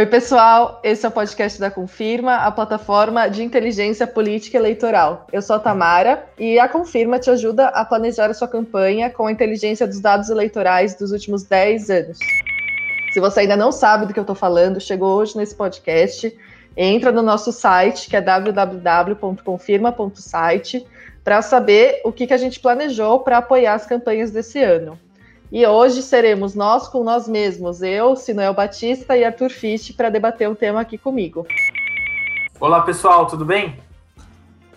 Oi, pessoal. Esse é o podcast da Confirma, a plataforma de inteligência política eleitoral. Eu sou a Tamara e a Confirma te ajuda a planejar a sua campanha com a inteligência dos dados eleitorais dos últimos 10 anos. Se você ainda não sabe do que eu estou falando, chegou hoje nesse podcast, entra no nosso site, que é www.confirma.site, para saber o que, que a gente planejou para apoiar as campanhas desse ano. E hoje seremos nós com nós mesmos, eu, Sinuel Batista e Arthur Fisch, para debater o um tema aqui comigo. Olá, pessoal, tudo bem?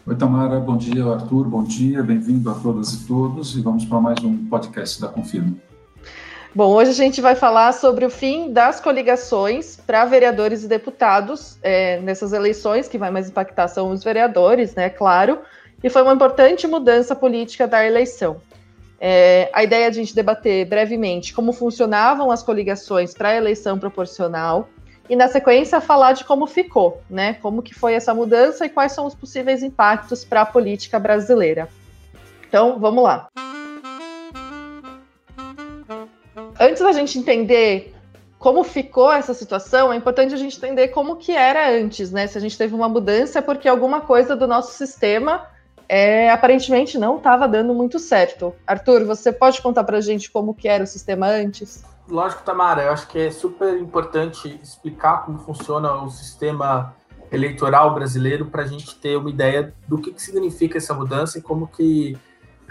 Oi, Tamara, bom dia, Arthur, bom dia, bem-vindo a todas e todos, e vamos para mais um podcast da Confirma. Bom, hoje a gente vai falar sobre o fim das coligações para vereadores e deputados é, nessas eleições, que vai mais impactar são os vereadores, né, claro, e foi uma importante mudança política da eleição. É, a ideia é a gente debater brevemente como funcionavam as coligações para a eleição proporcional e, na sequência, falar de como ficou, né? Como que foi essa mudança e quais são os possíveis impactos para a política brasileira. Então, vamos lá. Antes da gente entender como ficou essa situação, é importante a gente entender como que era antes, né? Se a gente teve uma mudança é porque alguma coisa do nosso sistema é, aparentemente não estava dando muito certo. Arthur, você pode contar para a gente como que era o sistema antes? Lógico, Tamara. Eu acho que é super importante explicar como funciona o sistema eleitoral brasileiro para a gente ter uma ideia do que, que, significa essa mudança e como que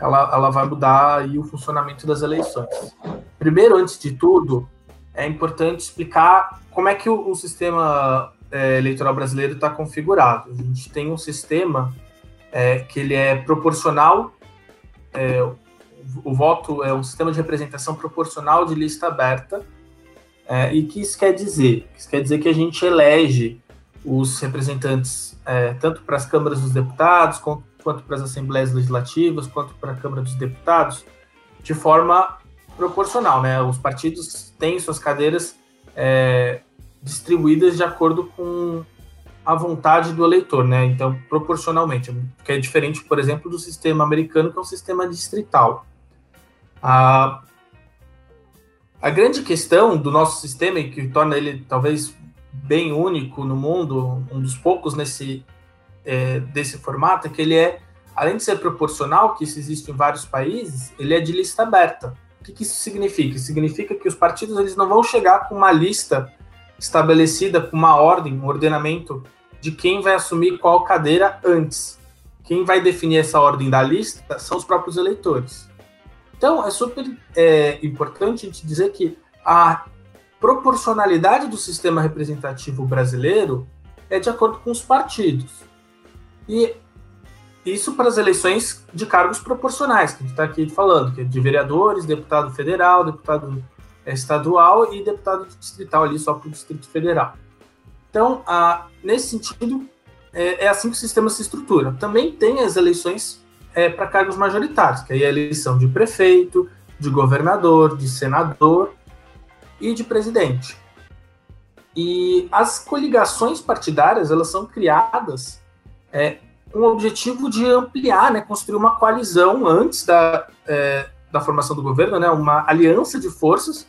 ela, ela vai mudar aí o funcionamento das eleições. Primeiro, antes de tudo, é importante explicar como é que o, o sistema é, eleitoral brasileiro está configurado. A gente tem um sistema é, que ele é proporcional, é, o, voto é um sistema de representação proporcional de lista aberta, é, e que isso quer dizer? Isso quer dizer que a gente elege os representantes é, tanto para as câmaras dos deputados, quanto, quanto para as assembleias legislativas, quanto para a Câmara dos Deputados, de forma proporcional, né? Os partidos têm suas cadeiras é, distribuídas de acordo com a vontade do eleitor, né? Então, proporcionalmente, que é diferente, por exemplo, do sistema americano, que é um sistema distrital. A, a grande questão do nosso sistema, e que torna ele talvez bem único no mundo, um dos poucos nesse é, desse formato, é que ele é, além de ser proporcional, que isso existe em vários países, ele é de lista aberta. O que, que isso significa? Significa que os partidos eles não vão chegar com uma lista estabelecida com uma ordem, um ordenamento de quem vai assumir qual cadeira antes. Quem vai definir essa ordem da lista são os próprios eleitores. Então, é super é, importante a gente dizer que a proporcionalidade do sistema representativo brasileiro é de acordo com os partidos. E isso para as eleições de cargos proporcionais, que a gente está aqui falando, que é de vereadores, deputado federal, deputado estadual e deputado distrital ali só para o Distrito Federal. Então, nesse sentido, é, é, assim que o sistema se estrutura. Também tem as eleições é, para cargos majoritários, que aí é a eleição de prefeito, de governador, de senador e de presidente. E as coligações partidárias elas são criadas é, com o objetivo de ampliar, né, construir uma coalizão antes da, é, da formação do governo, né, uma aliança de forças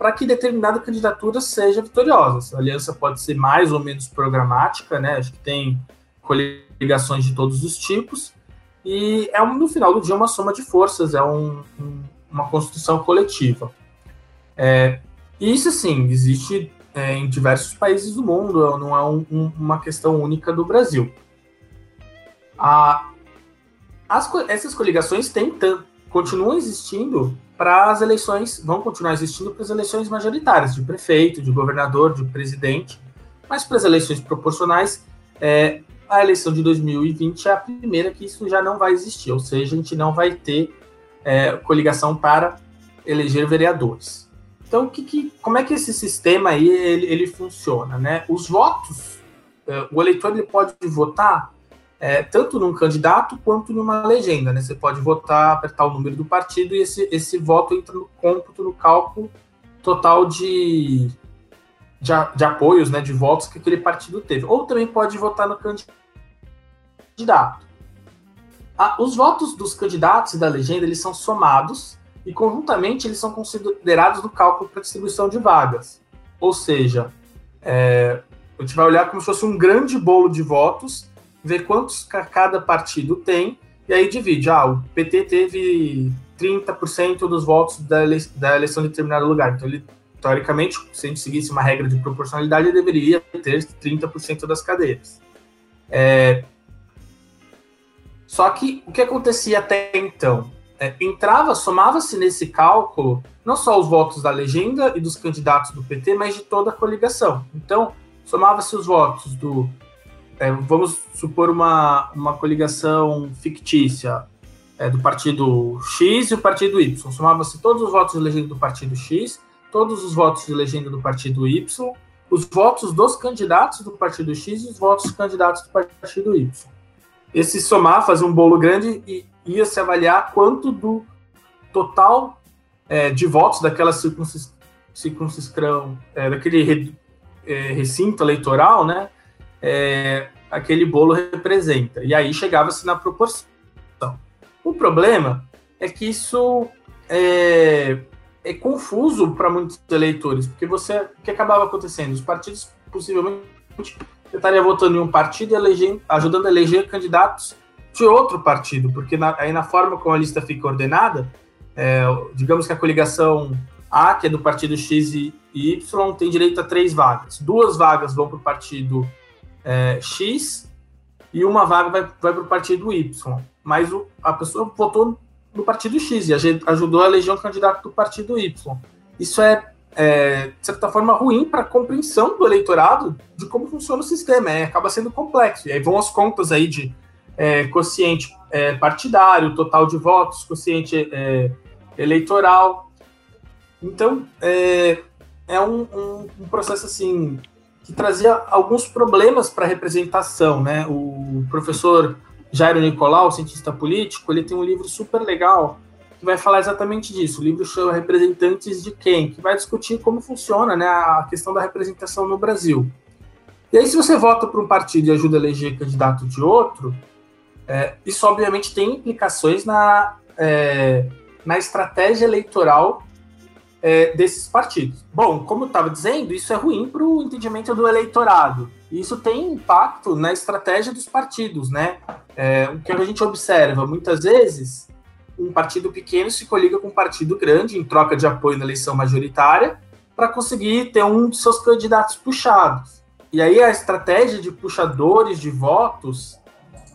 para que determinada candidatura seja vitoriosa. A aliança pode ser mais ou menos programática, né? Acho que tem coligações de todos os tipos. E é, no final do dia, uma soma de forças, é um, um, uma construção coletiva. É, isso, sim, existe é, em diversos países do mundo, não é um, uma questão única do Brasil. A, as, essas coligações têm, continuam existindo para as eleições, vão continuar existindo para as eleições majoritárias, de prefeito, de governador, de presidente, mas para as eleições proporcionais, é, a eleição de 2020 é a primeira que isso já não vai existir, ou seja, a gente não vai ter é, coligação para eleger vereadores. Então, que, que, como é que esse sistema aí ele, ele funciona? Né? Os votos, é, o eleitor ele pode votar é, tanto num candidato quanto numa legenda. Né? Você pode votar, apertar o número do partido e esse, esse voto entra no cômputo, no cálculo total de, de, de apoios, né, de votos que aquele partido teve. Ou também pode votar no candidato. Ah, os votos dos candidatos e da legenda eles são somados e conjuntamente eles são considerados no cálculo para distribuição de vagas. Ou seja, é, a gente vai olhar como se fosse um grande bolo de votos, ver quantos cada partido tem, e aí divide. Ah, o PT teve 30% dos votos da, da eleição de determinado lugar. Então, ele, teoricamente, se a gente seguisse uma regra de proporcionalidade, ele deveria ter 30% das cadeiras. É... Só que o que acontecia até então? É, entrava, somava-se nesse cálculo não só os votos da legenda e dos candidatos do PT, mas de toda a coligação. Então, somava-se os votos do. É, vamos supor uma, uma coligação fictícia é, do partido X e o partido Y. Somava-se todos os votos de legenda do partido X, todos os votos de legenda do partido Y, os votos dos candidatos do partido X e os votos dos candidatos do partido Y. Esse somar, fazer um bolo grande e ia se avaliar quanto do total é, de votos daquela circunscrição, é, daquele é, recinto eleitoral, né, é, aquele bolo representa. E aí chegava-se na proporção. O problema é que isso é, é confuso para muitos eleitores, porque você, o que acabava acontecendo? Os partidos possivelmente estariam votando em um partido e ajudando a eleger candidatos de outro partido, porque na, aí na forma como a lista fica ordenada, é, digamos que a coligação a, que é do partido X e Y, tem direito a três vagas. Duas vagas vão para o partido é, X e uma vaga vai, vai para o partido Y. Mas o, a pessoa votou no partido X e ajudou a eleger um candidato do partido Y. Isso é, é de certa forma, ruim para a compreensão do eleitorado de como funciona o sistema. É, acaba sendo complexo. E aí vão as contas aí de é, quociente é, partidário, total de votos, quociente é, eleitoral. Então, é, é um, um, um, processo assim que trazia alguns problemas para a representação, né? O professor Jairo Nicolau, cientista político, ele tem um livro super legal que vai falar exatamente disso. O livro chama Representantes de Quem, que vai discutir como funciona né, a questão da representação no Brasil. E aí, se você vota para um partido e ajuda a eleger candidato de outro, é, isso obviamente tem implicações na, é, na estratégia eleitoral é, desses partidos. Bom, como eu estava dizendo, isso é ruim para o entendimento do eleitorado. Isso tem impacto na estratégia dos partidos, né? É, o que a gente observa muitas vezes, um partido pequeno se coliga com um partido grande em troca de apoio na eleição majoritária para conseguir ter um de seus candidatos puxados. E aí a estratégia de puxadores de votos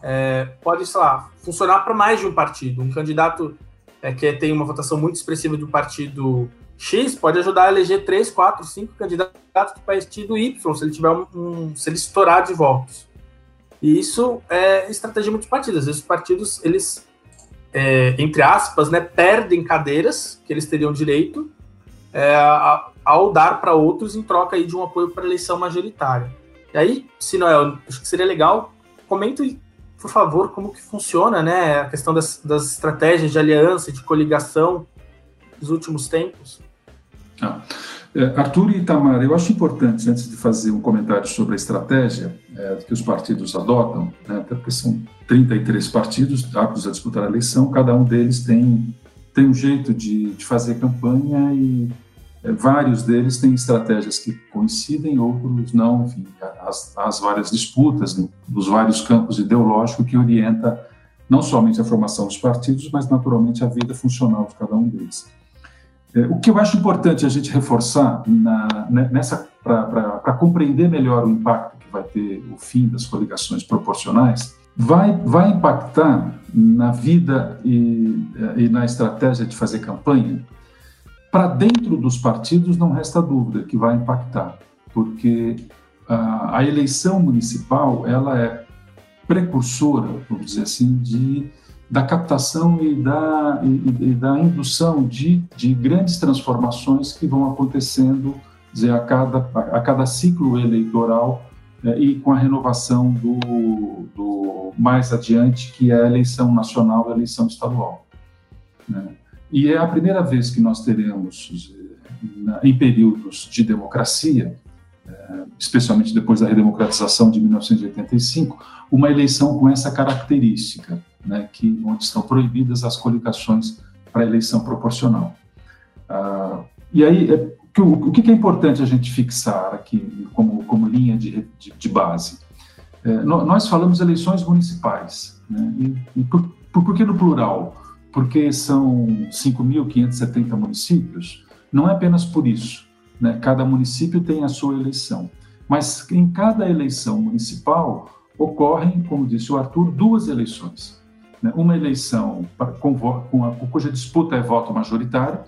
é, pode, sei lá, funcionar para mais de um partido. Um candidato é, que tem uma votação muito expressiva do partido X pode ajudar a eleger 3, 4, 5 candidatos do partido Y, se ele tiver um, um, se ele estourar de votos. E isso é estratégia partidos. Às vezes os partidos, eles, é, entre aspas, né, perdem cadeiras que eles teriam direito é, ao dar para outros em troca aí de um apoio para eleição majoritária. E aí, se acho que seria legal, comente por favor, como que funciona né, a questão das, das estratégias de aliança, de coligação dos últimos tempos? Ah, é, Arthur e Itamar, eu acho importante, antes de fazer um comentário sobre a estratégia é, que os partidos adotam, né, até porque são 33 partidos aptos a disputar a eleição, cada um deles tem, tem um jeito de, de fazer campanha e é, vários deles têm estratégias que coincidem, outros não, enfim, as, as várias disputas nos vários campos ideológicos que orienta não somente a formação dos partidos, mas naturalmente a vida funcional de cada um deles. É, o que eu acho importante a gente reforçar na, né, nessa para compreender melhor o impacto que vai ter o fim das coligações proporcionais, vai, vai impactar na vida e, e na estratégia de fazer campanha. Para dentro dos partidos, não resta dúvida que vai impactar, porque a, a eleição municipal ela é precursora, vamos dizer assim, de, da captação e da, e, e da indução de, de grandes transformações que vão acontecendo dizer, a, cada, a, cada ciclo eleitoral é, e com a renovação do, do mais adiante, que é a eleição nacional e a eleição estadual. Né? E é a primeira vez que nós teremos, em períodos de democracia, é, especialmente depois da redemocratização de 1985, uma eleição com essa característica, né, que onde estão proibidas as coligações para eleição proporcional. Ah, e aí, é, o que é importante a gente fixar aqui como linha de, de, de base. É, nós falamos eleições municipais. Né? E, e por, por, por que no plural? Porque são 5.570 municípios? Não é apenas por isso. Né? Cada município tem a sua eleição. Mas em cada eleição municipal ocorrem, como disse o Arthur, duas eleições. Né? Uma eleição com, com a, cuja disputa é voto majoritário,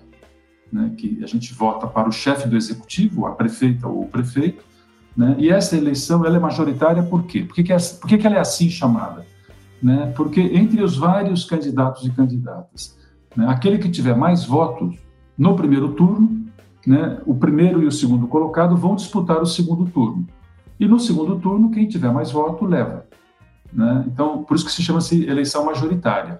né? que a gente vota para o chefe do executivo, a prefeita ou o prefeito, né? e essa eleição ela é majoritária por quê? Por que, que, é, por que, que ela é assim chamada? Né? Porque entre os vários candidatos e candidatas, né? aquele que tiver mais votos no primeiro turno, né? o primeiro e o segundo colocado vão disputar o segundo turno. E no segundo turno, quem tiver mais voto leva. Né? Então, por isso que se chama-se eleição majoritária.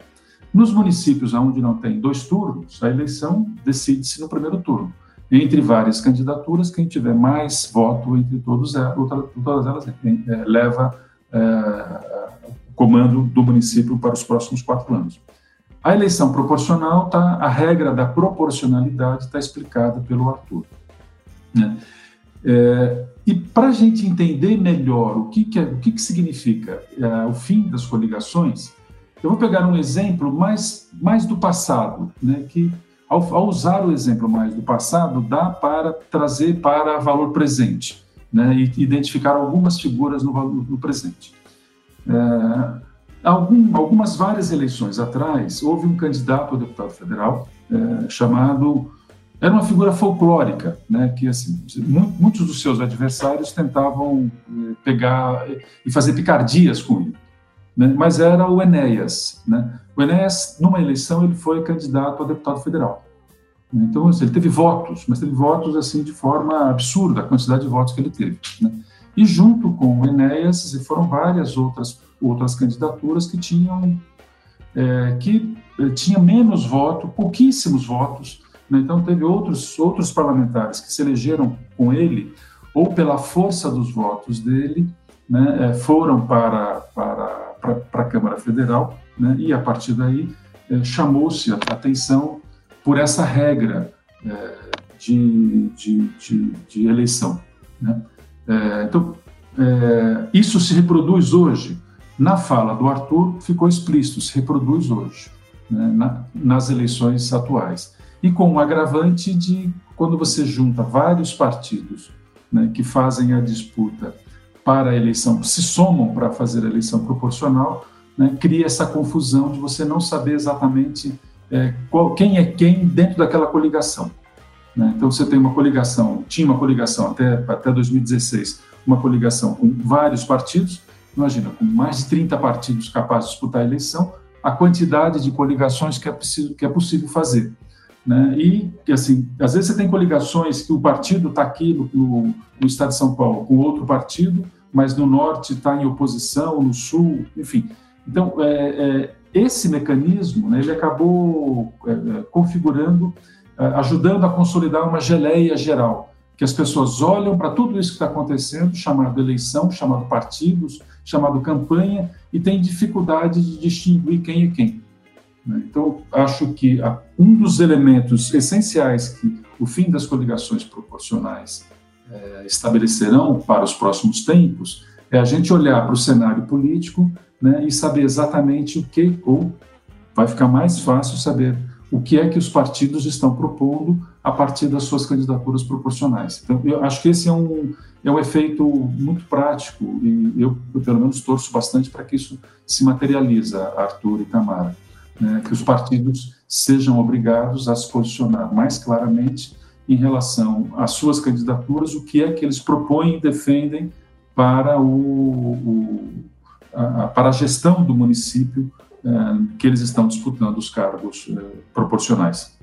Nos municípios onde não tem dois turnos, a eleição decide-se no primeiro turno. Entre várias candidaturas, quem tiver mais voto entre todos, é, todas elas é, leva é, o comando do município para os próximos quatro anos. A eleição proporcional, tá, a regra da proporcionalidade está explicada pelo Arthur. Né? É, e para a gente entender melhor o que, que, é, o que, que significa é, o fim das coligações, eu vou pegar um exemplo mais, mais do passado, né, que ao, ao, usar o exemplo mais do passado, dá para trazer para valor presente né, e identificar algumas figuras no, no presente. É, algum, algumas várias eleições atrás, houve um candidato a deputado federal é, chamado era uma figura folclórica, né, que assim, muitos dos seus adversários tentavam eh, pegar e fazer picardias com ele, né, mas era o Enéas, né? O Enéas, numa eleição, ele foi candidato a deputado federal. Então, assim, ele teve votos, mas teve votos assim de forma absurda, a quantidade de votos que ele teve. Né? E junto com o Enéas, foram várias outras outras candidaturas que tinham é, que eh, tinha menos voto, pouquíssimos votos né? Então, teve outros, outros parlamentares que se elegeram com ele, ou pela força dos votos dele, né, é, foram para, para, para, para a Câmara Federal, né, e a partir daí é, chamou-se a atenção por essa regra é, de, de, de, de, eleição. Né? É, então, é, isso se reproduz hoje. Na fala do Arthur, ficou explícito, se reproduz hoje, né, na, nas eleições atuais e com um agravante de quando você junta vários partidos né, que fazem a disputa para a eleição, se somam para fazer a eleição proporcional, né, cria essa confusão de você não saber exatamente é, qual, quem é quem dentro daquela coligação. Né? Então você tem uma coligação, tinha uma coligação até, até 2016, uma coligação com vários partidos, imagina, com mais de 30 partidos capazes de disputar a eleição, a quantidade de coligações que é, preciso, que é possível fazer. Né? E, assim, às vezes você tem coligações que o partido está aqui no, no, no, estado de São Paulo com outro partido, mas no norte está em oposição, no sul, enfim. Então, é, é, esse mecanismo, né, ele acabou é, é configurando, é, ajudando a consolidar uma geleia geral, que as pessoas olham para tudo isso que está acontecendo, chamado eleição, chamado partidos, chamado campanha, e têm dificuldade de distinguir quem é quem. Né? Então, acho que um dos elementos essenciais que o fim das coligações proporcionais é, estabelecerão para os próximos tempos é a gente olhar para o cenário político né, e saber exatamente o que, ou vai ficar mais fácil saber o que é que os partidos estão propondo a partir das suas candidaturas proporcionais. Então, eu acho que esse é um, é um efeito muito prático e eu, eu pelo menos, torço bastante para que isso se materialize, Arthur e Tamara né, que os partidos sejam obrigados a se posicionar mais claramente em relação às suas candidaturas, o que é que eles propõem e defendem para, o, o a, para a gestão do município é, que eles estão disputando os cargos é, proporcionais.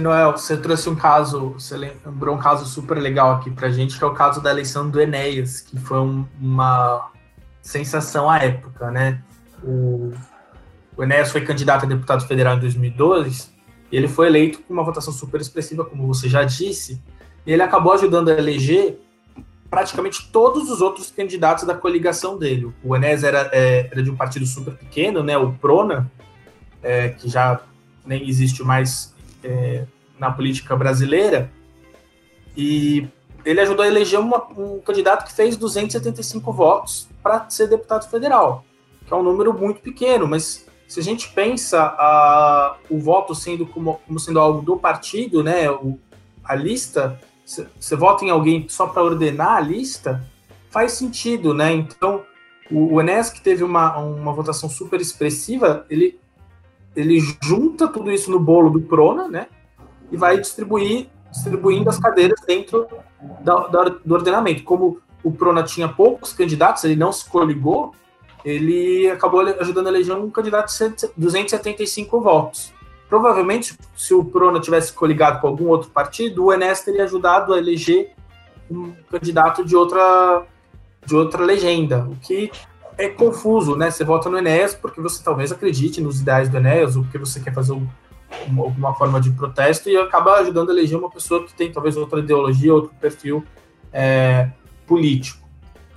Noel, você trouxe um caso, você lembrou um caso super legal aqui para a gente, que é o caso da eleição do Enéas, que foi um, uma sensação à época, né? O, o Enéas foi candidato a deputado federal em 2012 e ele foi eleito com uma votação super expressiva, como você já disse, e ele acabou ajudando a eleger praticamente todos os outros candidatos da coligação dele. O Enéas era, é, era de um partido super pequeno, né, o Prona, é, que já nem existe mais é, na política brasileira, e ele ajudou a eleger uma, um candidato que fez 275 votos para ser deputado federal, que é um número muito pequeno, mas se a gente pensa a, o voto sendo como, como sendo algo do partido, né, o, a lista, você vota em alguém só para ordenar a lista, faz sentido, né? Então, o, o Enes, que teve uma, uma votação super expressiva, ele, ele junta tudo isso no bolo do Prona, né? E vai distribuir distribuindo as cadeiras dentro da, da, do ordenamento. Como o Prona tinha poucos candidatos, ele não se coligou, ele acabou ajudando a eleger um candidato de 275 votos. Provavelmente, se o Prona tivesse coligado com algum outro partido, o Enes teria ajudado a eleger um candidato de outra, de outra legenda, o que é confuso, né? Você vota no Enéas porque você talvez acredite nos ideais do Enéas, ou porque você quer fazer um, uma, alguma forma de protesto e acaba ajudando a eleger uma pessoa que tem talvez outra ideologia, outro perfil é, político.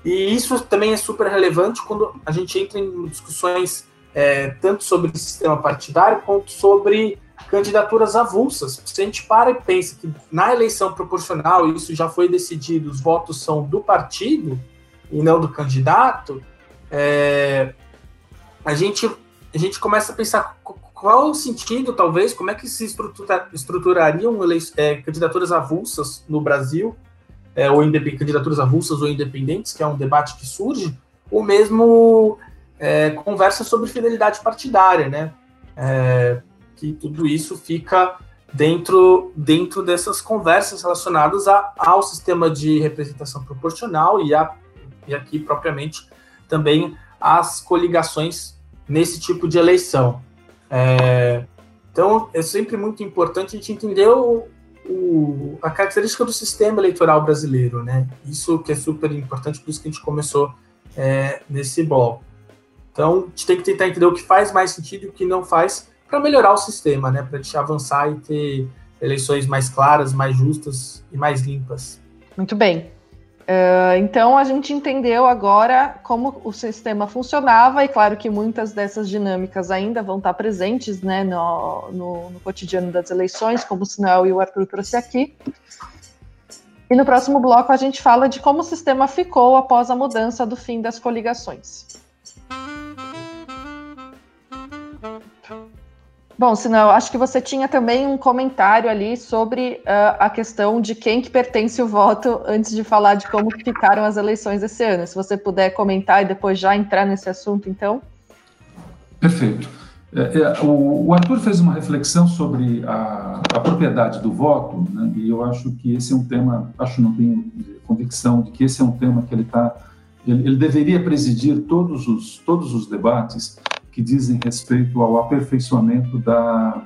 E isso também é super relevante quando a gente entra em discussões é, tanto sobre sistema partidário quanto sobre candidaturas avulsas. Se a gente para e pensa que na eleição proporcional isso já foi decidido, os votos são do partido e não do candidato, é, a, gente, a gente começa a pensar qual o sentido, talvez, como é que se estrutura, estruturariam é, candidaturas avulsas no Brasil, é, ou candidaturas avulsas ou independentes, que é um debate que surge, ou mesmo é, conversa sobre fidelidade partidária, né? É, que tudo isso fica dentro, dentro dessas conversas relacionadas a, ao sistema de representação proporcional e, a, e aqui propriamente também as coligações nesse tipo de eleição. É, então, é sempre muito importante a gente entender o, o, a característica do sistema eleitoral brasileiro, né? Isso que é super importante, por isso que a gente começou é, nesse bloco. Então, a gente tem que tentar entender o que faz mais sentido e o que não faz para melhorar o sistema, né? Para gente avançar e ter eleições mais claras, mais justas e mais limpas. Muito bem. Uh, então a gente entendeu agora como o sistema funcionava, e claro que muitas dessas dinâmicas ainda vão estar presentes né, no, no, no cotidiano das eleições, como o Sinel e o Arthur trouxe aqui. E no próximo bloco a gente fala de como o sistema ficou após a mudança do fim das coligações. Bom, senão acho que você tinha também um comentário ali sobre uh, a questão de quem que pertence o voto antes de falar de como ficaram as eleições esse ano. Se você puder comentar e depois já entrar nesse assunto, então. Perfeito. É, é, o, o, Arthur fez uma reflexão sobre a, a propriedade do voto, né, e eu acho que esse é um tema, acho não tenho convicção de que esse é um tema que ele está, ele, ele deveria presidir todos os todos os debates, que dizem respeito ao aperfeiçoamento da,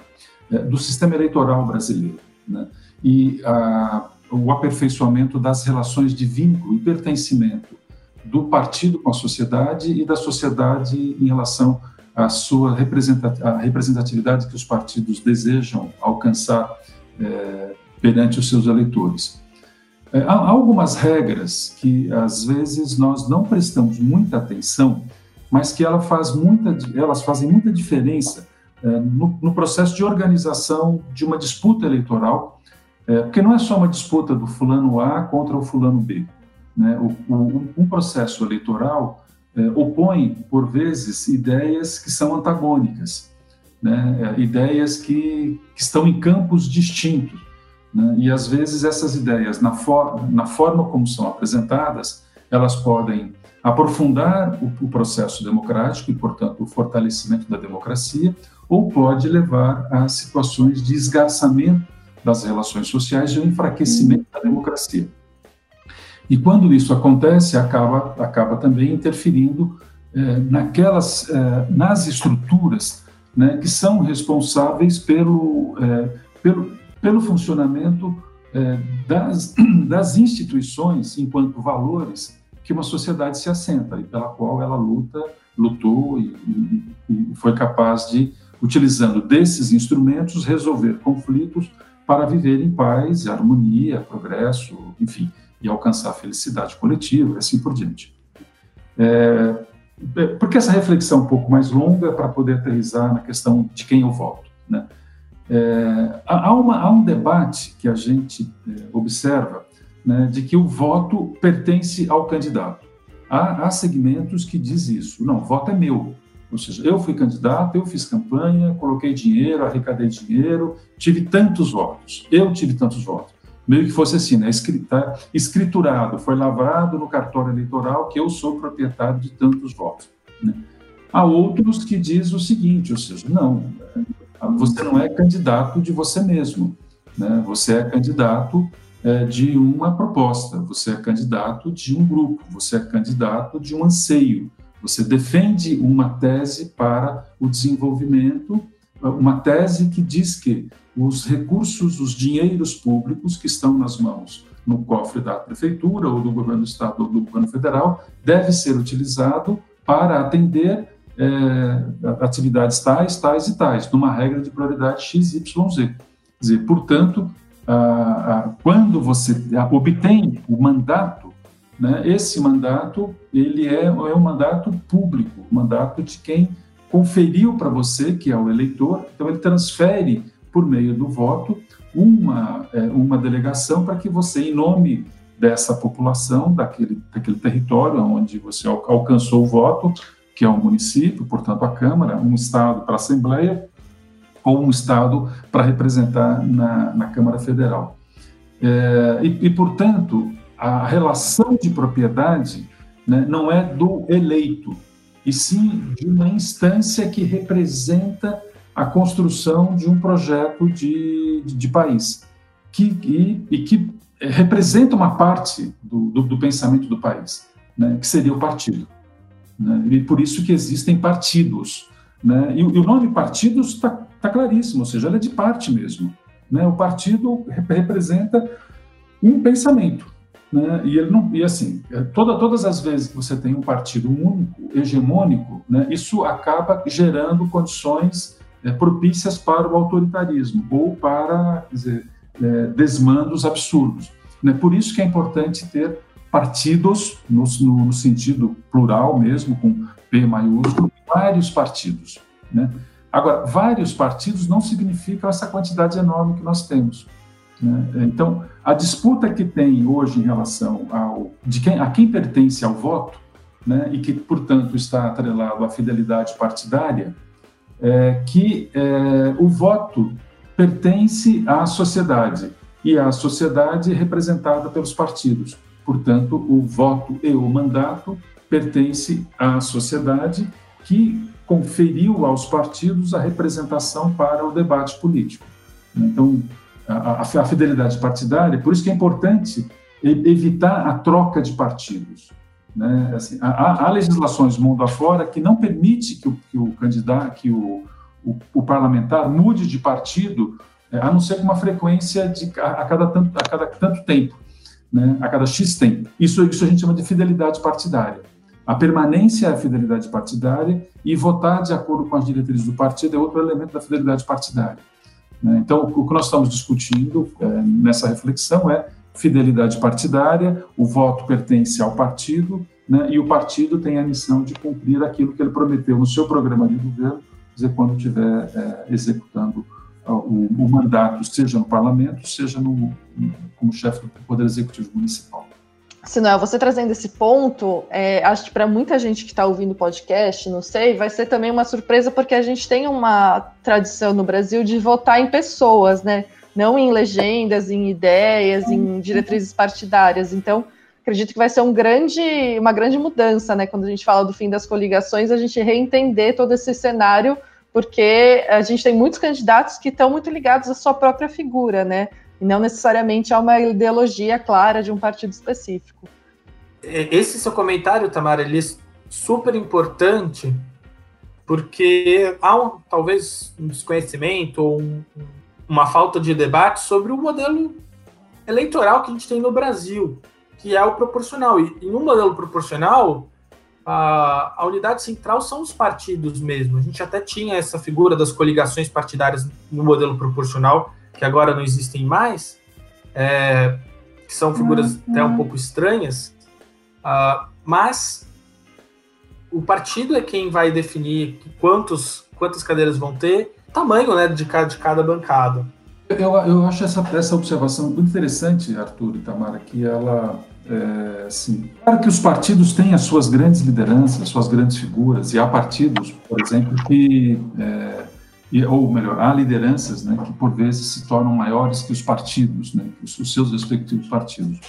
é, do sistema eleitoral brasileiro né? e a, o aperfeiçoamento das relações de vínculo e pertencimento do partido com a sociedade e da sociedade em relação à sua representatividade que os partidos desejam alcançar é, perante os seus eleitores. É, há algumas regras que às vezes nós não prestamos muita atenção mas que ela faz muita, elas fazem muita diferença é, no, no, processo de organização de uma disputa eleitoral, é, porque não é só uma disputa do fulano A contra o fulano B. Né? O, o, um processo eleitoral é, opõe, por vezes, ideias que são antagônicas, né? ideias que, que, estão em campos distintos. Né? E, às vezes, essas ideias, na, for, na forma como são apresentadas, elas podem aprofundar o, o processo democrático e, portanto, o fortalecimento da democracia, ou pode levar a situações de esgarçamento das relações sociais e o enfraquecimento da democracia. E quando isso acontece, acaba, acaba também interferindo eh, naquelas, eh, nas estruturas né, que são responsáveis pelo, eh, pelo, pelo funcionamento das, das instituições enquanto valores que uma sociedade se assenta e pela qual ela luta, lutou e, e, e foi capaz de, utilizando desses instrumentos, resolver conflitos para viver em paz, harmonia, progresso, enfim, e alcançar a felicidade coletiva e assim por diante. É, é porque essa reflexão é um pouco mais longa para poder aterrizar na questão de quem eu voto. Né? É, há, uma, há, um debate que a gente é, observa né, de que o voto pertence ao candidato. Há, há segmentos que diz isso. Não, voto é meu. Ou seja, eu fui candidato, eu fiz campanha, coloquei dinheiro, arrecadei dinheiro, tive tantos votos. Eu tive tantos votos. Meio que fosse assim, né? Escriturado, foi lavrado no cartório eleitoral que eu sou proprietário de tantos votos. Né? Há outros que diz o seguinte, ou seja, não, você não é candidato de você mesmo, né? Você é candidato é, de uma proposta, você é candidato de um grupo, você é candidato de um anseio, você defende uma tese para o desenvolvimento, uma tese que diz que os recursos, os dinheiros públicos que estão nas mãos no cofre da prefeitura ou do governo do estado ou do governo federal deve ser utilizado para atender é, atividades tais, tais e tais, numa regra de prioridade x, y, z. Quer dizer, portanto, a, a, quando você obtém o mandato né? Esse mandato ele é, é um mandato público, mandato de quem conferiu para você, que é o eleitor. Então ele transfere por meio do voto uma é, uma delegação para que você, em nome dessa população, daquele, daquele território onde você alcançou o voto, que é o município, portanto a Câmara, um Estado para a Assembleia, ou um Estado para representar na, na Câmara Federal. É, e, e, portanto, a relação de propriedade né, não é do eleito, e sim de uma instância que representa a construção de um projeto de, de, de país, que, e, e, que representa uma parte do, do, do pensamento do país, né, que seria o partido. Né, e por isso que existem partidos. Né, e, e o nome partidos está tá claríssimo, ou seja, ele é de parte mesmo. Né, o partido representa um pensamento, né? E ele não e assim é, toda, todas as vezes que você tem um partido único, hegemônico, né, isso acaba gerando condições é, propícias para o autoritarismo ou para dizer, é, desmandos absurdos. Né? Por isso que é importante ter partidos no, no, no sentido plural mesmo, com P maiúsculo, vários partidos. Né? Agora, vários partidos não significam essa quantidade enorme que nós temos. Né? Então, a disputa que tem hoje em relação ao de quem, a quem pertence ao voto, né, e que, portanto, está atrelado à fidelidade partidária, é que é, o voto pertence à sociedade e a sociedade representada pelos partidos. Portanto, o voto e o mandato pertence à sociedade que conferiu aos partidos a representação para o debate político. Então, a, a, fidelidade partidária, por isso que é importante evitar a troca de partidos. Né? Assim, há, há, legislações mundo afora que não permite que o, que o candidato, que o, o, o, parlamentar mude de partido, é, a não ser com uma frequência de a, a, cada, tanto, a cada tanto tempo, né? a cada X tempo. Isso, isso a gente chama de fidelidade partidária. A permanência é a fidelidade partidária e votar de acordo com as diretrizes do partido é outro elemento da fidelidade partidária. Né? Então, o que nós estamos discutindo é, nessa reflexão é fidelidade partidária, o voto pertence ao partido, né, e o partido tem a missão de cumprir aquilo que ele prometeu no seu programa de governo, dizer, quando estiver é, executando o, o, mandato, seja no parlamento, seja no, como chefe do Poder Executivo Municipal. Sinuel, você trazendo esse ponto, é, acho que para muita gente que está ouvindo o podcast, não sei, vai ser também uma surpresa, porque a gente tem uma tradição no Brasil de votar em pessoas, né? Não em legendas, em ideias, em diretrizes partidárias. Então, acredito que vai ser um grande, uma grande mudança, né? Quando a gente fala do fim das coligações, a gente reentender todo esse cenário, porque a gente tem muitos candidatos que estão muito ligados à sua própria figura, né? E não necessariamente a uma ideologia clara de um partido específico. É, esse seu comentário, Tamara, ele é super importante porque há um, talvez um desconhecimento ou um, uma falta de debate sobre o modelo eleitoral que a gente tem no Brasil, que é o proporcional. E um modelo proporcional, a, a unidade central são os partidos mesmo. A gente até tinha essa figura das coligações partidárias no modelo proporcional, que agora não existem mais, é, que são figuras uhum. até um pouco estranhas, uh, mas o partido é quem vai definir quantos, quantas cadeiras vão ter, tamanho né, de, cada, de cada bancada. Eu, eu acho essa, essa observação muito interessante, Arthur e Tamara, que ela, é, assim, claro que os partidos têm as suas grandes lideranças, as suas grandes figuras, e há partidos, por exemplo, que, é, ou melhor, há lideranças né, que por vezes se tornam maiores que os partidos, né, os, os seus respectivos partidos.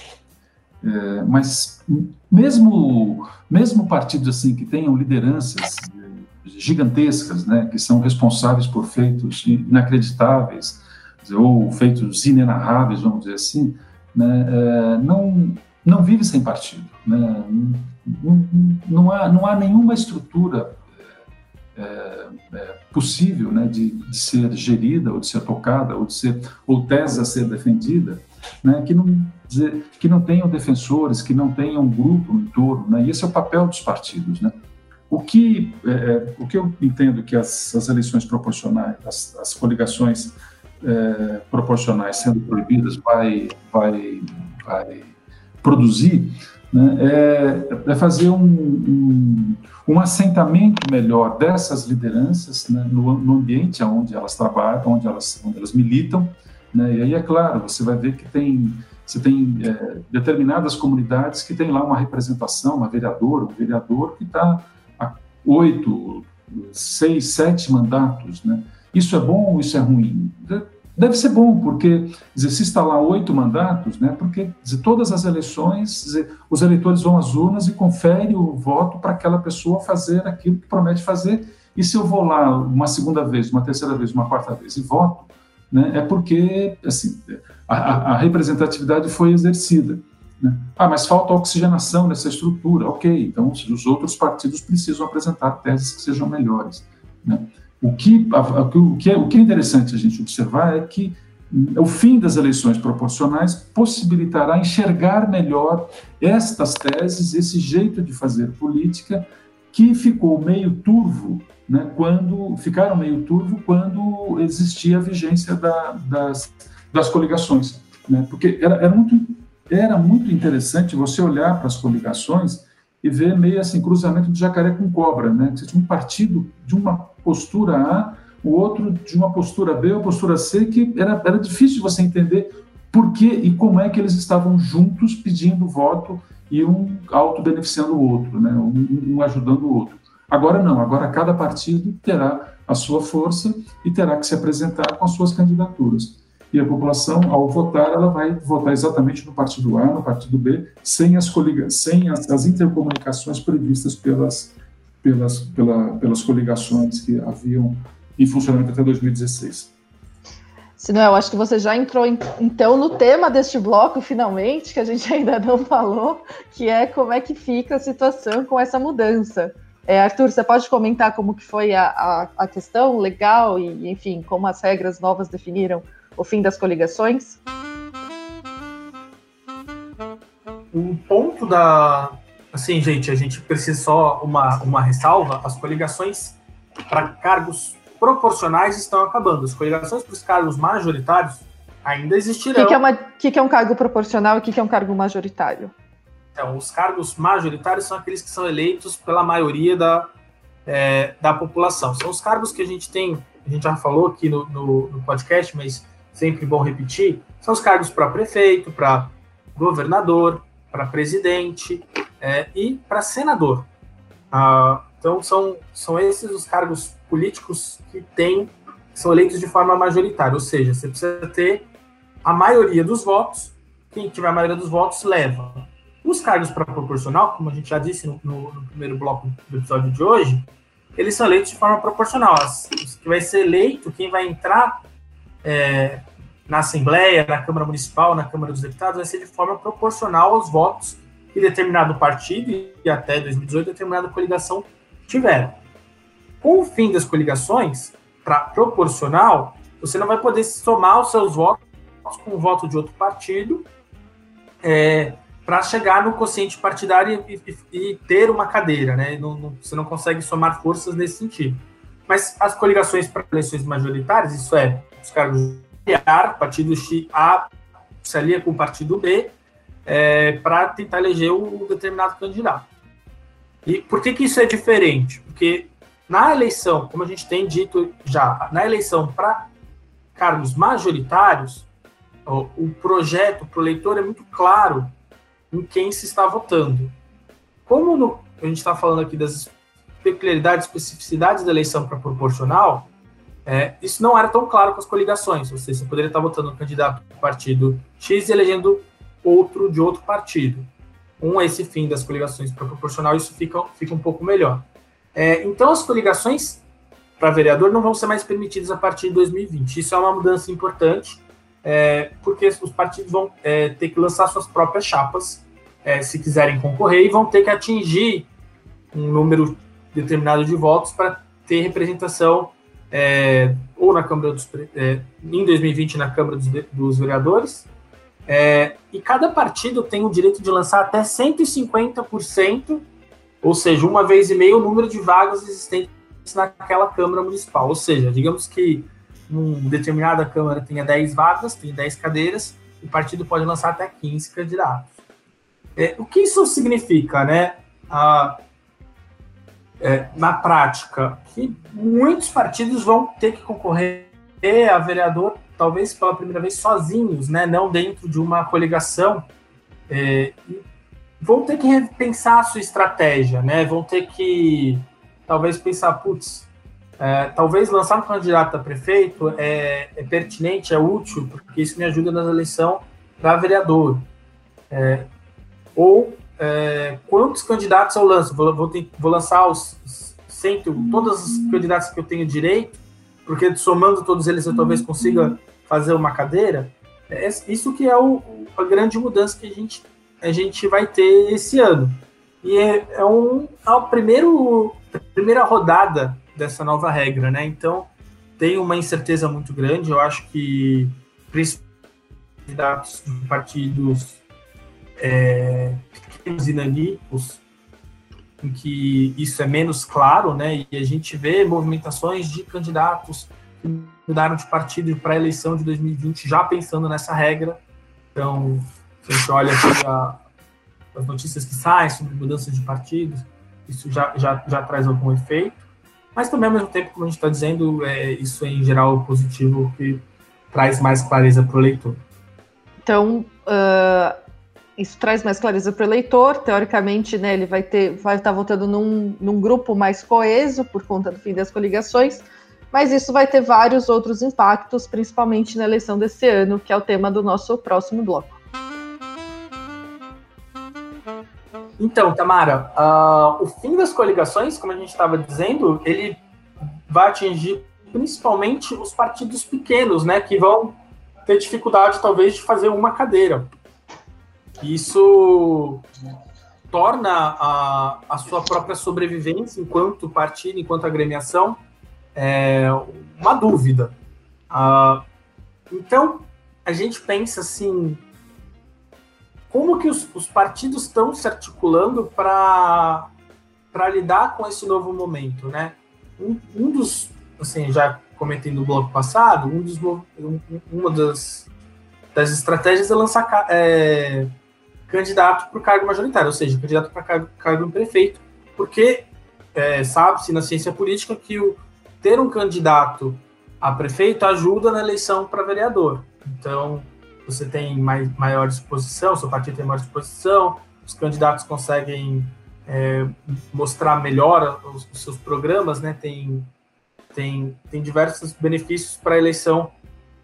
É, mas mesmo mesmo partidos assim que tenham lideranças gigantescas, né, que são responsáveis por feitos inacreditáveis ou feitos inenarráveis, vamos dizer assim, né, é, não não vive sem partido, né, não, não, há não há nenhuma estrutura é, é, possível, né, de, de ser gerida ou de ser tocada ou de ser ou tese a ser defendida né, que, não, que não tenham defensores, que não tenham um grupo no entorno, né, e esse é o papel dos partidos. Né. O que, é, é, o que eu entendo que as, as eleições proporcionais, as, as coligações é, proporcionais sendo proibidas vai, vai, vai produzir né, é, é, fazer um, um, um, assentamento melhor dessas lideranças né, no, no, ambiente onde elas trabalham, onde elas, onde elas militam, né? E aí, é claro, você vai ver que tem, você tem é, determinadas comunidades que tem lá uma representação, uma vereadora, um vereador que está há oito, seis, sete mandatos. Né? Isso é bom ou isso é ruim? Deve ser bom, porque dizer, se lá oito mandatos, né, porque dizer, todas as eleições, dizer, os eleitores vão às urnas e conferem o voto para aquela pessoa fazer aquilo que promete fazer. E se eu vou lá uma segunda vez, uma terceira vez, uma quarta vez e voto, né, é porque assim, a, a representatividade foi exercida. Né? Ah, mas falta oxigenação nessa estrutura. Ok, então os outros partidos precisam apresentar teses que sejam melhores. Né? O, que, o, que é, o que é interessante a gente observar é que o fim das eleições proporcionais possibilitará enxergar melhor estas teses, esse jeito de fazer política que ficou meio turvo né, quando ficaram meio turvo quando existia a vigência da, das, das coligações, né, porque era, era, muito, era muito interessante você olhar para as coligações e ver meio assim cruzamento de jacaré com cobra, né, você tinha um partido de uma postura A, o outro de uma postura B ou postura C, que era, era difícil você entender por que e como é que eles estavam juntos pedindo voto e um auto-beneficiando o outro, né, um, um ajudando o outro. Agora não, agora cada partido terá a sua força e terá que se apresentar com as suas candidaturas. E a população, ao votar, ela vai votar exatamente no partido A, no partido B, sem as, sem as, as intercomunicações previstas pelas, pelas, pela, pelas coligações que haviam em funcionamento até 2016. Sinuel, acho que você já entrou então no tema deste bloco, finalmente, que a gente ainda não falou, que é como é que fica a situação com essa mudança. É, Arthur, você pode comentar como que foi a, a, a, questão legal e, enfim, como as regras novas definiram o fim das coligações? Um ponto da... Assim, gente, a gente precisa só uma, uma ressalva. As coligações para cargos proporcionais estão acabando. As coligações para os cargos majoritários ainda existirão. O que, que, é uma, que, que é um cargo proporcional e o que, que é um cargo majoritário? Então, os cargos majoritários são aqueles que são eleitos pela maioria da, é, da população. São os cargos que a gente tem, a gente já falou aqui no, no, no podcast, mas sempre bom repetir, são os cargos para prefeito, para governador, para presidente é, e para senador. Ah, então, são, são esses os cargos políticos que têm, são eleitos de forma majoritária, ou seja, você precisa ter a maioria dos votos, quem tiver a maioria dos votos leva. Os cargos para proporcional, como a gente já disse no, no, no, primeiro bloco do episódio de hoje, eles são eleitos de forma proporcional. As, que vai ser eleito, quem vai entrar é, na Assembleia, na Câmara Municipal, na Câmara dos Deputados, vai ser de forma proporcional aos votos que determinado partido e até 2018 determinada coligação tiveram. Com o fim das coligações, para proporcional, você não vai poder somar os seus votos com o voto de outro partido é, para chegar no quociente partidário e, e, e, ter uma cadeira, né? Não, não, você não consegue somar forças nesse sentido. Mas as coligações para eleições majoritárias, isso é, os cargos A, partido A se alia com o partido B é, para tentar eleger um determinado candidato. E por que, que isso é diferente? Porque na eleição, como a gente tem dito já, na eleição para cargos majoritários, o projeto para o eleitor é muito claro em quem se está votando. Como no, a gente está falando aqui das peculiaridades, especificidades da eleição para proporcional, é, isso não era tão claro com as coligações. Ou seja, você poderia estar votando no candidato do partido X e elegendo outro de outro partido. Com esse fim das coligações para proporcional, isso fica, fica um pouco melhor. É, então, as coligações para vereador não vão ser mais permitidas a partir de 2020. Isso é uma mudança importante, é, porque os partidos vão é, ter que lançar suas próprias chapas, é, se quiserem concorrer, e vão ter que atingir um número determinado de votos para ter representação é, ou na Câmara dos é, em 2020 na Câmara dos, dos Vereadores. É, e cada partido tem o direito de lançar até 150%, ou seja, uma vez e meio o número de vagas existentes naquela Câmara Municipal. Ou seja, digamos que uma determinada Câmara tenha 10 vagas, tem 10 cadeiras, o partido pode lançar até 15 candidatos. É, o que isso significa, né? Ah, é, na prática, que muitos partidos vão ter que concorrer a vereador, talvez pela primeira vez sozinhos, né, não dentro de uma coligação, é, vão ter que repensar a sua estratégia, né, vão ter que talvez pensar, putz, é, talvez lançar um candidato a prefeito é, é, pertinente, é útil, porque isso me ajuda na eleição para vereador. É, ou é, quantos candidatos eu lanço? Vou, vou, ter, vou lançar os cento, todos os candidatos que eu tenho direito, porque somando todos eles eu talvez consiga fazer uma cadeira. É isso que é o, a grande mudança que a gente, a gente vai ter esse ano. E é, é, um, é o primeiro, a primeira rodada dessa nova regra, né? Então tem uma incerteza muito grande. Eu acho que candidatos de partidos é, pequenos e nanicos, em que isso é menos claro, né? E a gente vê movimentações de candidatos que mudaram de partido para a eleição de 2020 já pensando nessa regra. Então, se a gente olha aqui a, as notícias que saem sobre mudanças de partidos, isso já, já, já traz algum efeito. Mas também, ao mesmo tempo, como a gente está dizendo, é, isso é em geral positivo, que traz mais clareza para o eleitor. Então, uh, isso traz mais clareza para o eleitor. Teoricamente, né, ele vai ter, vai estar votando num, num grupo mais coeso por conta do fim das coligações, mas isso vai ter vários outros impactos, principalmente na eleição desse ano, que é o tema do nosso próximo bloco. Então, Tamara, uh, o fim das coligações, como a gente estava dizendo, ele vai atingir principalmente os partidos pequenos, né, que vão ter dificuldade talvez de fazer uma cadeira. Isso torna a, a sua própria sobrevivência enquanto partido, enquanto agremiação, é, uma dúvida. Ah, então, a gente pensa assim, como que os, os partidos estão se articulando para lidar com esse novo momento, né? Um, um, dos, assim, já comentei no bloco passado, um dos, um, uma das, das estratégias é lançar é, candidato para o cargo majoritário, ou seja, candidato para cargo, cargo em prefeito, porque é, sabe-se na ciência política que o, ter um candidato a prefeito ajuda na eleição para vereador. Então, você tem mais, maior disposição, seu partido tem maior disposição, os candidatos conseguem é, mostrar melhor os, os, seus programas, né? Tem, tem, tem diversos benefícios para a eleição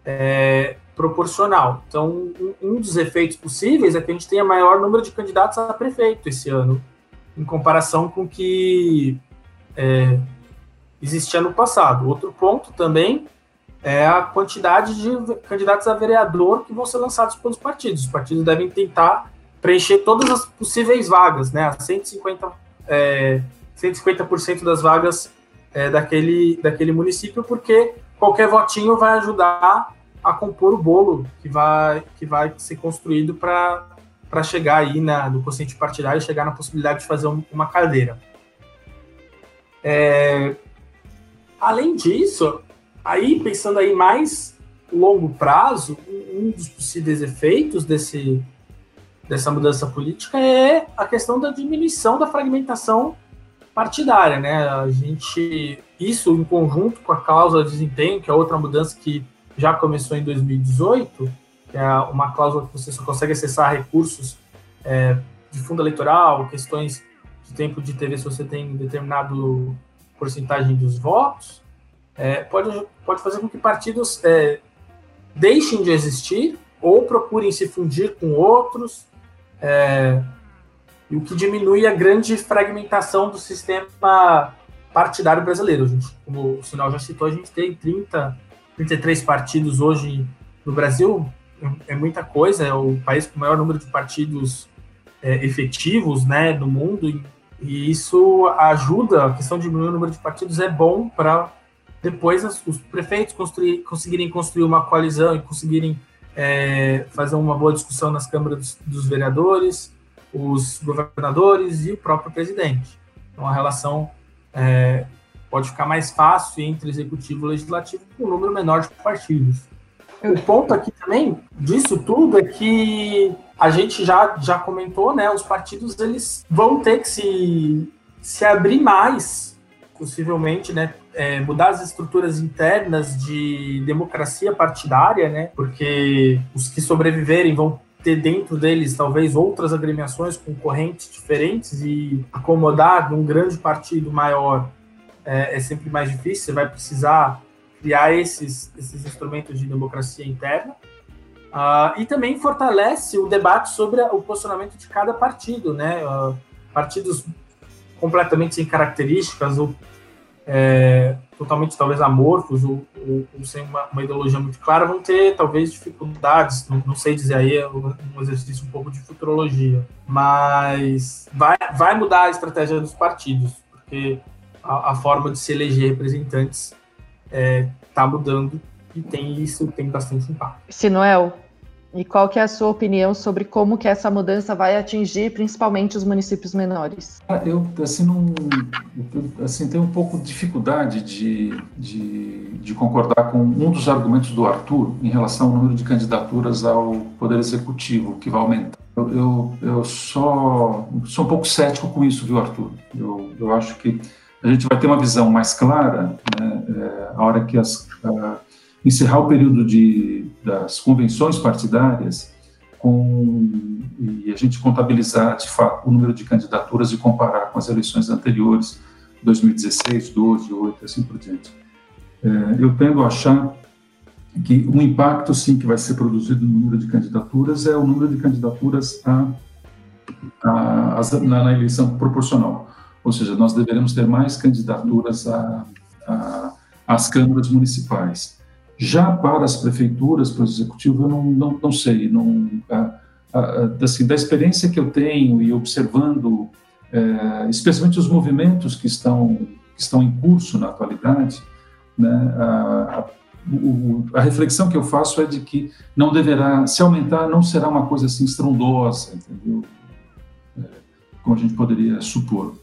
é, proporcional. Então, um, dos efeitos possíveis é que a gente tenha maior número de candidatos a prefeito esse ano, em comparação com o que é, existia no passado. Outro ponto também é a quantidade de candidatos a vereador que vão ser lançados pelos partidos. Os partidos devem tentar preencher todas as possíveis vagas, né? 150%, é, 150% das vagas é, daquele, daquele município, porque qualquer votinho vai ajudar a compor o bolo que vai, que vai ser construído para chegar aí na, no consciente partidário, chegar na possibilidade de fazer um, uma cadeira. É, além disso, aí pensando aí mais longo prazo, um dos possíveis efeitos desse, dessa mudança política é a questão da diminuição da fragmentação partidária, né? A gente isso em conjunto com a causa de desempenho, que é outra mudança que já começou em 2018, que é uma cláusula que você só consegue acessar recursos é, de fundo eleitoral, questões de tempo de TV se você tem determinado porcentagem dos votos, é, pode, pode fazer com que partidos é, deixem de existir ou procurem se fundir com outros, é, o que diminui a grande fragmentação do sistema partidário brasileiro. Gente, como o Sinal já citou, a gente tem 30, 33 partidos hoje no Brasil, é muita coisa, é o país com o maior número de partidos é, efetivos né, no mundo, e, e isso ajuda, a questão de diminuir o número de partidos é bom para depois as, os prefeitos construir, conseguirem construir uma coalizão e conseguirem é, fazer uma boa discussão nas câmaras dos, dos, vereadores, os governadores e o próprio presidente. Então a relação é, pode ficar mais fácil entre executivo e legislativo com um número menor de partidos. O ponto aqui também disso tudo é que a gente já, já comentou, né? Os partidos eles vão ter que se, se abrir mais, possivelmente, né? é, mudar as estruturas internas de democracia partidária, né? Porque os que sobreviverem vão ter dentro deles talvez outras agremiações com correntes diferentes e acomodar num grande partido maior é, é, sempre mais difícil. Você vai precisar criar esses, esses instrumentos de democracia interna. Uh, e também fortalece o debate sobre o posicionamento de cada partido, né? Uh, partidos completamente sem características ou é, totalmente talvez amorfos ou, ou, ou sem uma, uma, ideologia muito clara vão ter talvez dificuldades, não, não sei dizer aí, é um exercício um pouco de futurologia, mas vai, vai mudar a estratégia dos partidos, porque a, a forma de se eleger representantes está é, tá mudando e tem isso tem bastante impacto. Sinuel, e qual que é a sua opinião sobre como que essa mudança vai atingir principalmente os municípios menores? Eu assim não assim tenho um pouco de dificuldade de, de, de, concordar com um dos argumentos do Arthur em relação ao número de candidaturas ao poder executivo que vai aumentar. Eu, eu, eu só sou um pouco cético com isso, viu, Arthur? Eu, eu acho que a gente vai ter uma visão mais clara né, é, a hora que as encerrar o período de, das convenções partidárias com, e a gente contabilizar, de fato, o número de candidaturas e comparar com as eleições anteriores, 2016, 12, 8, assim por diante. É, eu tendo a achar que o impacto, sim, que vai ser produzido no número de candidaturas é o número de candidaturas a, a, a na, na, eleição proporcional. Ou seja, nós deveremos ter mais candidaturas às câmaras municipais. Já para as prefeituras, para o executivo, eu não, não, não sei. Não, a, a, assim, da experiência que eu tenho e observando, é, especialmente os movimentos que estão, que estão em curso na atualidade, né, a, o, a reflexão que eu faço é de que não deverá, se aumentar, não será uma coisa assim estrondosa, entendeu? É, como a gente poderia supor.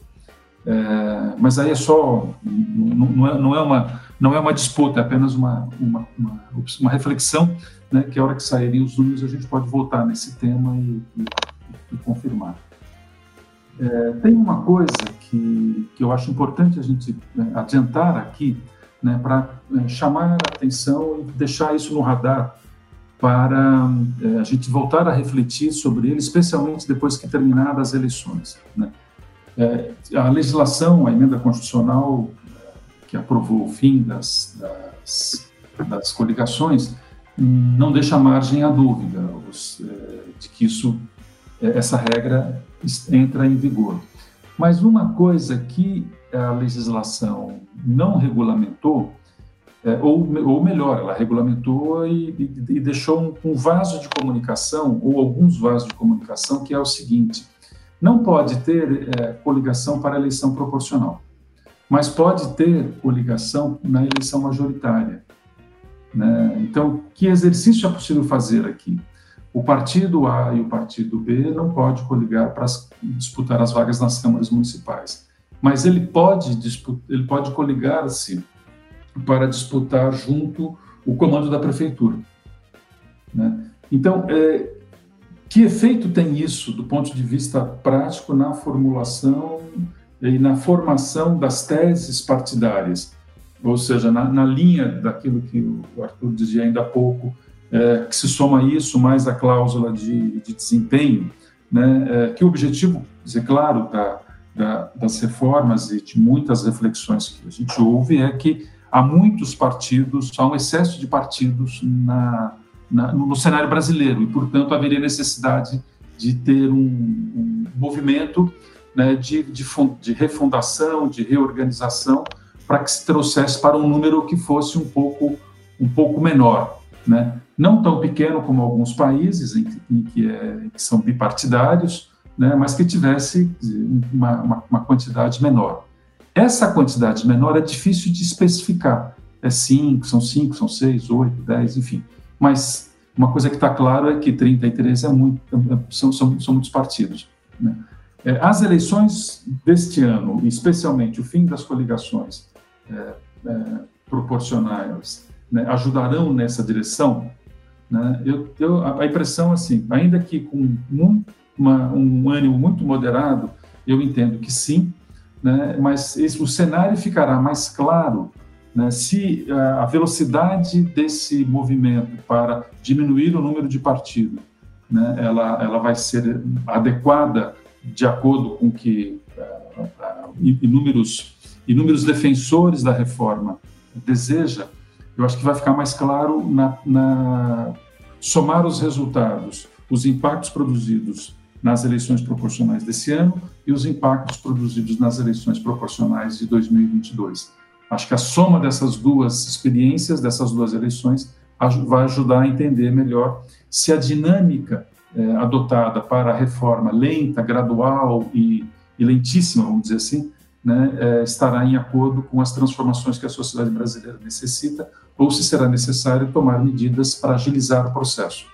É, mas aí é só, não, é, não é uma não é uma disputa, é apenas uma, uma, uma, uma reflexão, né, que a hora que saírem os números a gente pode voltar nesse tema e, e, e confirmar. É, tem uma coisa que, que eu acho importante a gente né, adiantar aqui, né, para é, chamar a atenção e deixar isso no radar para é, a gente voltar a refletir sobre ele, especialmente depois que terminadas as eleições. Né? É, a legislação, a emenda constitucional que aprovou o fim das, das, das coligações, não deixa margem à dúvida os, é, de que isso, é, essa regra entra em vigor. Mas uma coisa que a legislação não regulamentou, ou, ou melhor, ela regulamentou e, e, e deixou um, um, vaso de comunicação, ou alguns vasos de comunicação, que é o seguinte: não pode ter é, coligação para eleição proporcional mas pode ter coligação na eleição majoritária. Né? Então, que exercício é possível fazer aqui? O partido A e o partido B não pode coligar para disputar as vagas nas câmaras municipais, mas ele pode ele pode coligar-se para disputar junto o comando da prefeitura. Né? Então, é, que efeito tem isso do ponto de vista prático na formulação e na formação das teses partidárias. ou seja, na, na linha daquilo que o Arthur dizia ainda há pouco, é, que se soma isso mais a cláusula de, de desempenho, né, é, que o objetivo, dizer, claro, da, da, das reformas e de muitas reflexões que a gente ouve é que há muitos partidos, há um excesso de partidos na, na, no cenário brasileiro e, portanto, haveria necessidade de ter um, um movimento né, de, de, de, refundação, de reorganização, para que se trouxesse para um número que fosse um pouco, um pouco menor. Né? Não tão pequeno como alguns países, em, em que, é, que, são bipartidários, né, mas que tivesse uma, uma, uma quantidade menor. Essa quantidade menor é difícil de especificar. É cinco, são cinco, são seis, oito, dez, enfim. Mas uma coisa que está claro é que 33 é muito, são, são, são muitos partidos. Né? É, as eleições deste ano, especialmente o fim das coligações é, é, proporcionais, né, ajudarão nessa direção? Né? Eu, eu, a impressão, assim, ainda que com uma, um ânimo muito moderado, eu entendo que sim, né? mas esse, o cenário ficará mais claro né, se a velocidade desse movimento para diminuir o número de partidos né, ela, ela vai ser adequada de acordo com que uh, inúmeros, inúmeros defensores da reforma deseja, eu acho que vai ficar mais claro na, na somar os resultados, os impactos produzidos nas eleições proporcionais desse ano e os impactos produzidos nas eleições proporcionais de 2022. Acho que a soma dessas duas experiências, dessas duas eleições, vai ajudar a entender melhor se a dinâmica é, adotada para a reforma lenta, gradual e, e lentíssima, vamos dizer assim, né, é, estará em acordo com as transformações que a sociedade brasileira necessita, ou se será necessário tomar medidas para agilizar o processo.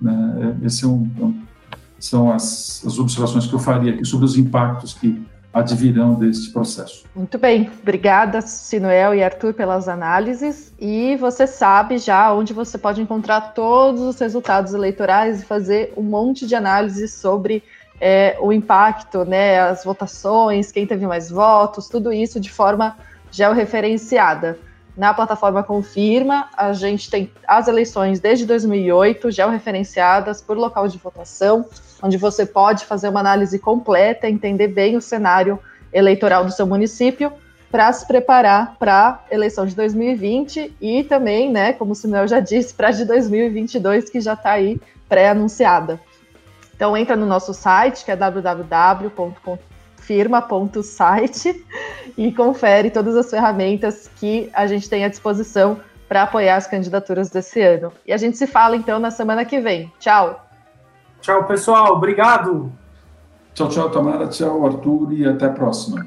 Né? Esse é um, é são as, as observações que eu faria aqui sobre os impactos que advirão deste processo. Muito bem, obrigada Sinuel e Arthur pelas análises e você sabe já onde você pode encontrar todos os resultados eleitorais e fazer um monte de análises sobre é, o impacto, né, as votações, quem teve mais votos, tudo isso de forma georreferenciada. Na plataforma Confirma, a gente tem as eleições desde 2008 georreferenciadas por local de votação, onde você pode fazer uma análise completa, entender bem o cenário eleitoral do seu município para se preparar para a eleição de 2020 e também, né, como o Sinuel já disse, para a de 2022, que já está aí pré-anunciada. Então entra no nosso site, que é www.confirma.site e confere todas as ferramentas que a gente tem à disposição para apoiar as candidaturas desse ano. E a gente se fala então na semana que vem. Tchau! Tchau, pessoal. Obrigado. Tchau, tchau, Tamara. Tchau, Arthur. E até a próxima.